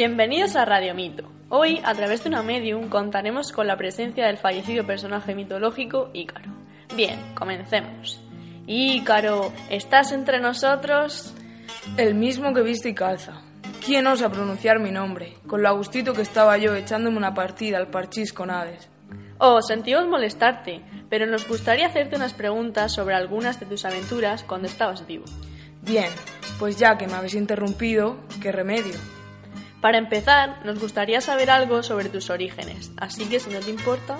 Bienvenidos a Radio Mito. Hoy, a través de una medium, contaremos con la presencia del fallecido personaje mitológico Ícaro. Bien, comencemos. Ícaro, ¿estás entre nosotros? El mismo que viste y calza. ¿Quién osa pronunciar mi nombre? Con lo agustito que estaba yo echándome una partida al parchís con Hades. Oh, sentimos molestarte, pero nos gustaría hacerte unas preguntas sobre algunas de tus aventuras cuando estabas vivo. Bien, pues ya que me habéis interrumpido, ¿qué remedio? Para empezar, nos gustaría saber algo sobre tus orígenes, así que si no te importa...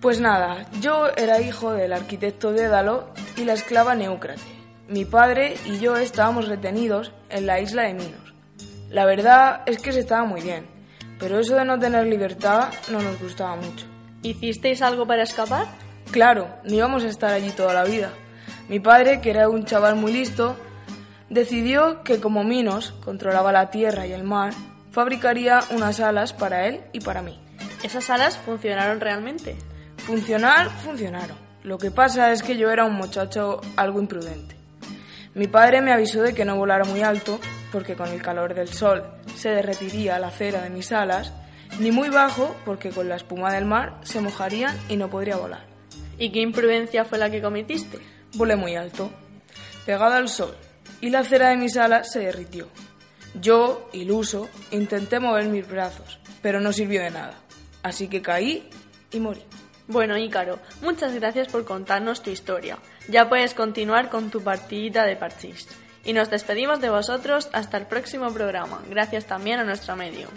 Pues nada, yo era hijo del arquitecto Dédalo y la esclava Neucrate. Mi padre y yo estábamos retenidos en la isla de Minos. La verdad es que se estaba muy bien, pero eso de no tener libertad no nos gustaba mucho. ¿Hicisteis algo para escapar? Claro, no íbamos a estar allí toda la vida. Mi padre, que era un chaval muy listo, decidió que como Minos controlaba la tierra y el mar, fabricaría unas alas para él y para mí. ¿Esas alas funcionaron realmente? Funcionar, funcionaron. Lo que pasa es que yo era un muchacho algo imprudente. Mi padre me avisó de que no volara muy alto, porque con el calor del sol se derretiría la cera de mis alas, ni muy bajo, porque con la espuma del mar se mojarían y no podría volar. ¿Y qué imprudencia fue la que cometiste? Volé muy alto, pegado al sol, y la cera de mis alas se derritió. Yo, iluso, intenté mover mis brazos, pero no sirvió de nada. Así que caí y morí. Bueno, Ícaro, muchas gracias por contarnos tu historia. Ya puedes continuar con tu partidita de parchís. Y nos despedimos de vosotros hasta el próximo programa. Gracias también a nuestro medio.